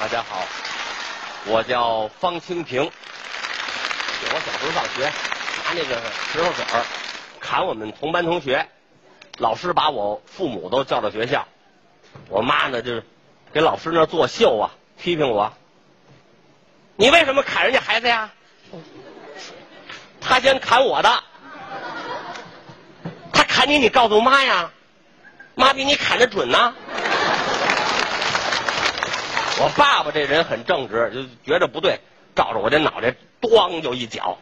大家好，我叫方清平。我小时候上学，拿那个石头子儿砍我们同班同学，老师把我父母都叫到学校，我妈呢就是给老师那作秀啊，批评我。你为什么砍人家孩子呀？他先砍我的，他砍你，你告诉妈呀，妈比你砍的准呢。我爸爸这人很正直，就觉着不对，照着我这脑袋咣就一脚。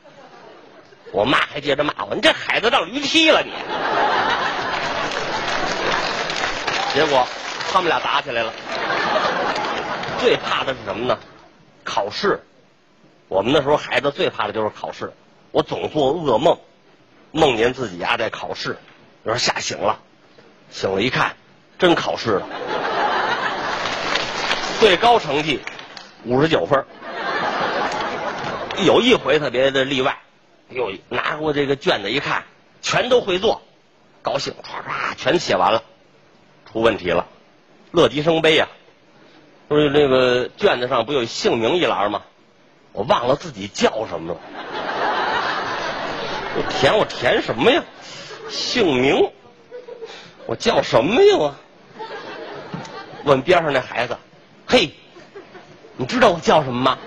我妈还接着骂我：“你这孩子让驴踢了你！”结果他们俩打起来了。最怕的是什么呢？考试。我们那时候孩子最怕的就是考试。我总做噩梦，梦见自己呀在考试，有时候吓醒了，醒了一看，真考试了。最高成绩五十九分有一回特别的例外，哟，拿过这个卷子一看，全都会做，高兴，唰唰全写完了。出问题了，乐极生悲呀！不是那个卷子上不有姓名一栏吗？我忘了自己叫什么了。我填我填什么呀？姓名，我叫什么呀？我问边上那孩子。嘿，你知道我叫什么吗？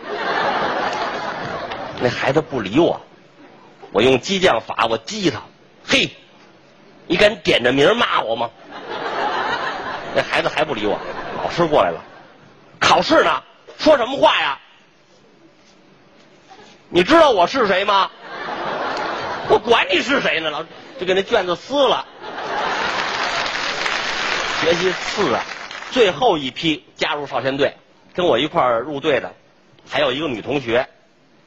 那孩子不理我，我用激将法，我激他。嘿，你敢点着名骂我吗？那孩子还不理我。老师过来了，考试呢，说什么话呀？你知道我是谁吗？我管你是谁呢，老师就给那卷子撕了。学习次啊。最后一批加入少先队，跟我一块儿入队的，还有一个女同学。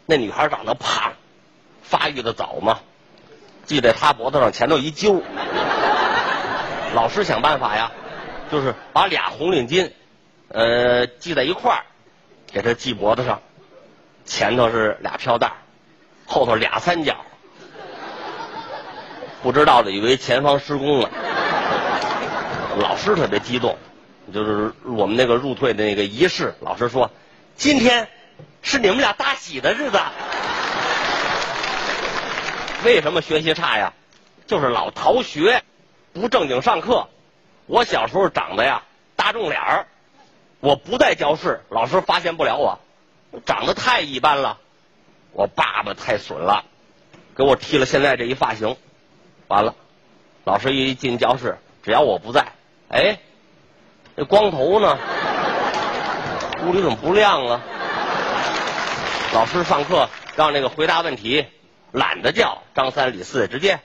那女孩长得胖，发育的早嘛，系在她脖子上前头一揪。老师想办法呀，就是把俩红领巾，呃，系在一块儿，给她系脖子上，前头是俩飘带，后头俩三角。不知道的以为前方施工了，老师特别激动。就是我们那个入退的那个仪式，老师说，今天是你们俩大喜的日子。为什么学习差呀？就是老逃学，不正经上课。我小时候长得呀大众脸儿，我不在教室，老师发现不了我。长得太一般了，我爸爸太损了，给我剃了现在这一发型。完了，老师一进教室，只要我不在，哎。那光头呢？屋里怎么不亮啊？老师上课让那个回答问题，懒得叫张三李四，直接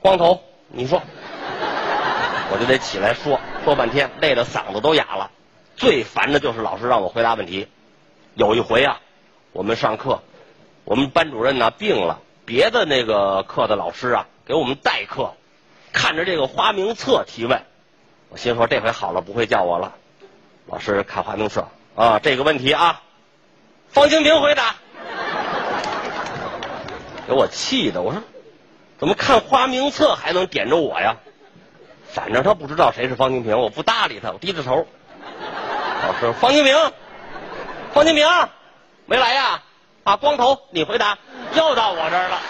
光头，你说，我就得起来说说半天，累得嗓子都哑了。最烦的就是老师让我回答问题。有一回啊，我们上课，我们班主任呢病了，别的那个课的老师啊给我们代课，看着这个花名册提问。我心说这回好了，不会叫我了。老师看花名册啊，这个问题啊，方清平回答。给我气的，我说怎么看花名册还能点着我呀？反正他不知道谁是方清平，我不搭理他，我低着头。老师，方清平，方清平没来呀？啊，光头，你回答。又到我这儿了。